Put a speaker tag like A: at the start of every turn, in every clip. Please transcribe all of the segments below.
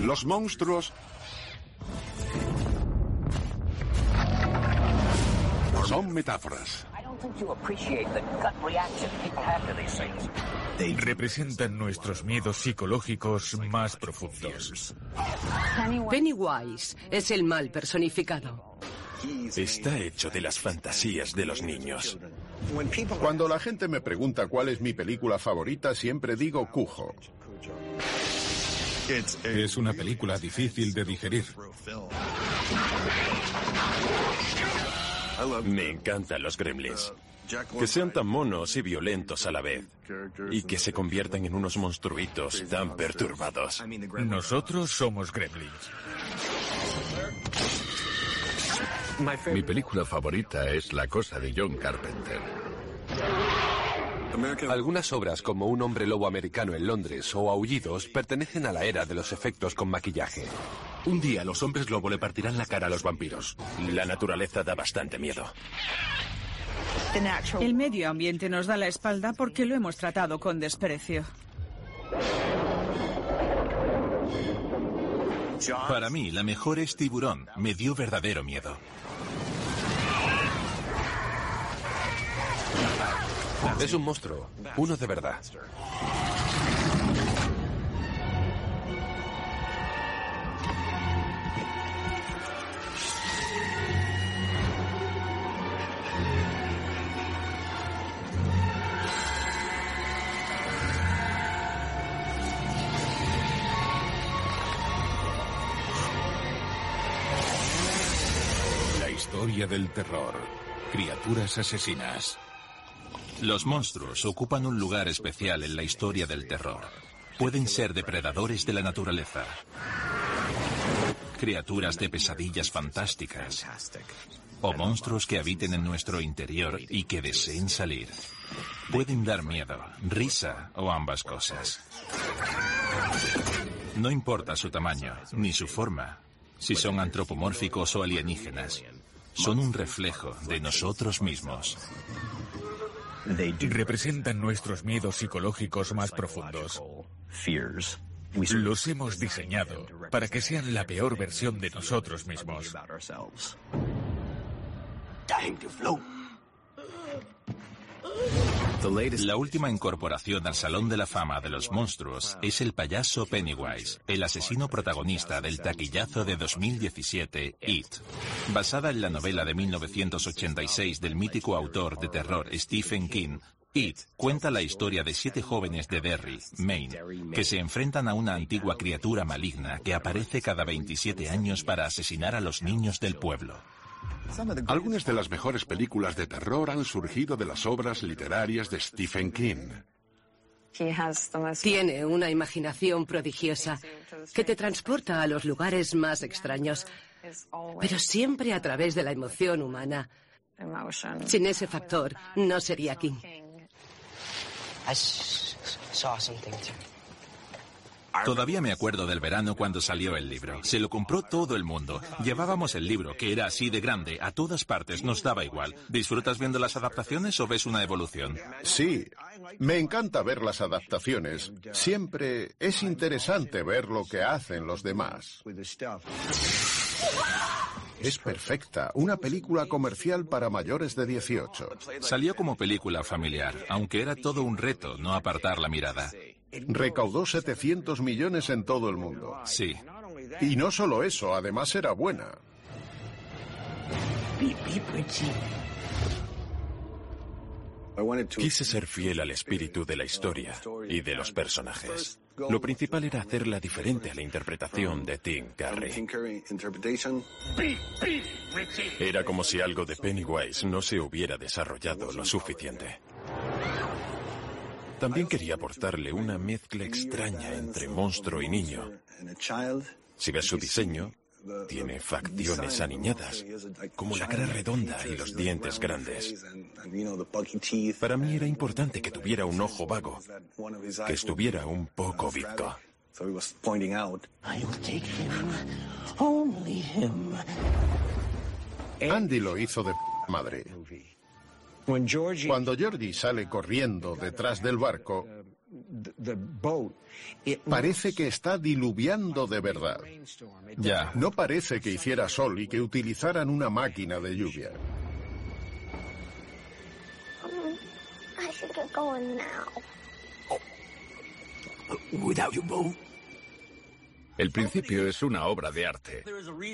A: Los monstruos son metáforas.
B: Representan nuestros miedos psicológicos más profundos.
C: Pennywise es el mal personificado.
D: Está hecho de las fantasías de los niños.
A: Cuando la gente me pregunta cuál es mi película favorita, siempre digo Cujo.
B: Es una película difícil de digerir.
D: Me encantan los gremlins. Que sean tan monos y violentos a la vez. Y que se conviertan en unos monstruitos tan perturbados.
B: Nosotros somos gremlins.
E: Mi película favorita es La cosa de John Carpenter.
F: Algunas obras como Un hombre lobo americano en Londres o Aullidos pertenecen a la era de los efectos con maquillaje.
G: Un día los hombres lobo le partirán la cara a los vampiros.
D: La naturaleza da bastante miedo.
H: El medio ambiente nos da la espalda porque lo hemos tratado con desprecio.
B: Para mí, la mejor es tiburón. Me dio verdadero miedo.
F: Es un monstruo, uno de verdad.
B: La historia del terror. Criaturas asesinas. Los monstruos ocupan un lugar especial en la historia del terror. Pueden ser depredadores de la naturaleza. Criaturas de pesadillas fantásticas. O monstruos que habiten en nuestro interior y que deseen salir. Pueden dar miedo, risa o ambas cosas. No importa su tamaño, ni su forma, si son antropomórficos o alienígenas. Son un reflejo de nosotros mismos. Representan nuestros miedos psicológicos más profundos. Los hemos diseñado para que sean la peor versión de nosotros mismos. La última incorporación al Salón de la Fama de los Monstruos es el payaso Pennywise, el asesino protagonista del taquillazo de 2017, It. Basada en la novela de 1986 del mítico autor de terror Stephen King, It cuenta la historia de siete jóvenes de Derry, Maine, que se enfrentan a una antigua criatura maligna que aparece cada 27 años para asesinar a los niños del pueblo.
A: Algunas de las mejores películas de terror han surgido de las obras literarias de Stephen King.
C: Tiene una imaginación prodigiosa que te transporta a los lugares más extraños, pero siempre a través de la emoción humana. Sin ese factor, no sería King.
B: Todavía me acuerdo del verano cuando salió el libro. Se lo compró todo el mundo. Llevábamos el libro, que era así de grande, a todas partes, nos daba igual. ¿Disfrutas viendo las adaptaciones o ves una evolución?
A: Sí, me encanta ver las adaptaciones. Siempre es interesante ver lo que hacen los demás. Es perfecta, una película comercial para mayores de 18.
B: Salió como película familiar, aunque era todo un reto no apartar la mirada.
A: Recaudó 700 millones en todo el mundo.
B: Sí.
A: Y no solo eso, además era buena.
D: Quise ser fiel al espíritu de la historia y de los personajes. Lo principal era hacerla diferente a la interpretación de Tim Curry. Era como si algo de Pennywise no se hubiera desarrollado lo suficiente. También quería aportarle una mezcla extraña entre monstruo y niño. Si ves su diseño, tiene facciones aniñadas, como la cara redonda y los dientes grandes. Para mí era importante que tuviera un ojo vago, que estuviera un poco bizco.
A: Andy lo hizo de madre. Cuando Georgie sale corriendo detrás del barco, Parece que está diluviando de verdad.
B: Ya.
A: No parece que hiciera sol y que utilizaran una máquina de lluvia.
E: El principio es una obra de arte.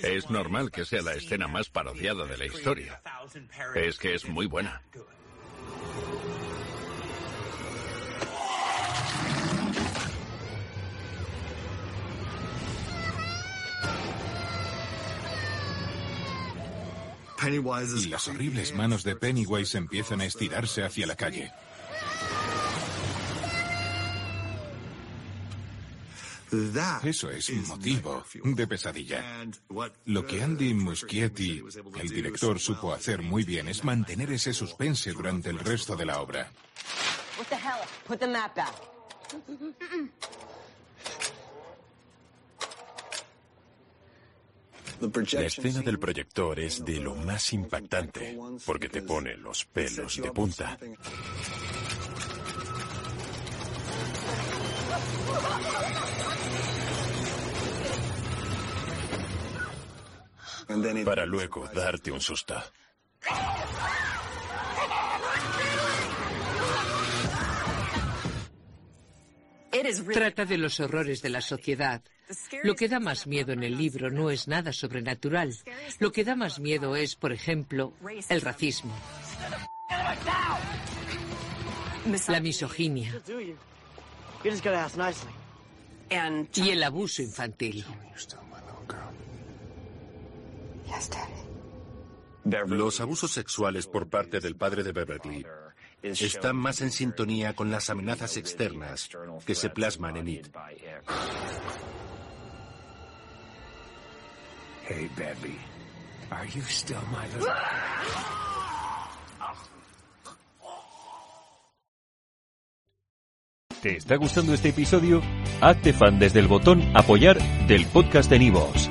E: Es normal que sea la escena más parodiada de la historia. Es que es muy buena.
G: Y las horribles manos de Pennywise empiezan a estirarse hacia la calle. Eso es un motivo de pesadilla. Lo que Andy Muschietti, el director, supo hacer muy bien es mantener ese suspense durante el resto de la obra.
D: La escena del proyector es de lo más impactante, porque te pone los pelos de punta. Para luego darte un susto.
I: Trata de los horrores de la sociedad. Lo que da más miedo en el libro no es nada sobrenatural. Lo que da más miedo es, por ejemplo, el racismo. La misoginia. Y el abuso infantil.
J: Los abusos sexuales por parte del padre de Beverly están más en sintonía con las amenazas externas que se plasman en It.
K: Hey, baby. Are you still my little...
L: ¿Te está gustando este episodio? Hazte fan desde el botón Apoyar del podcast de Nivos.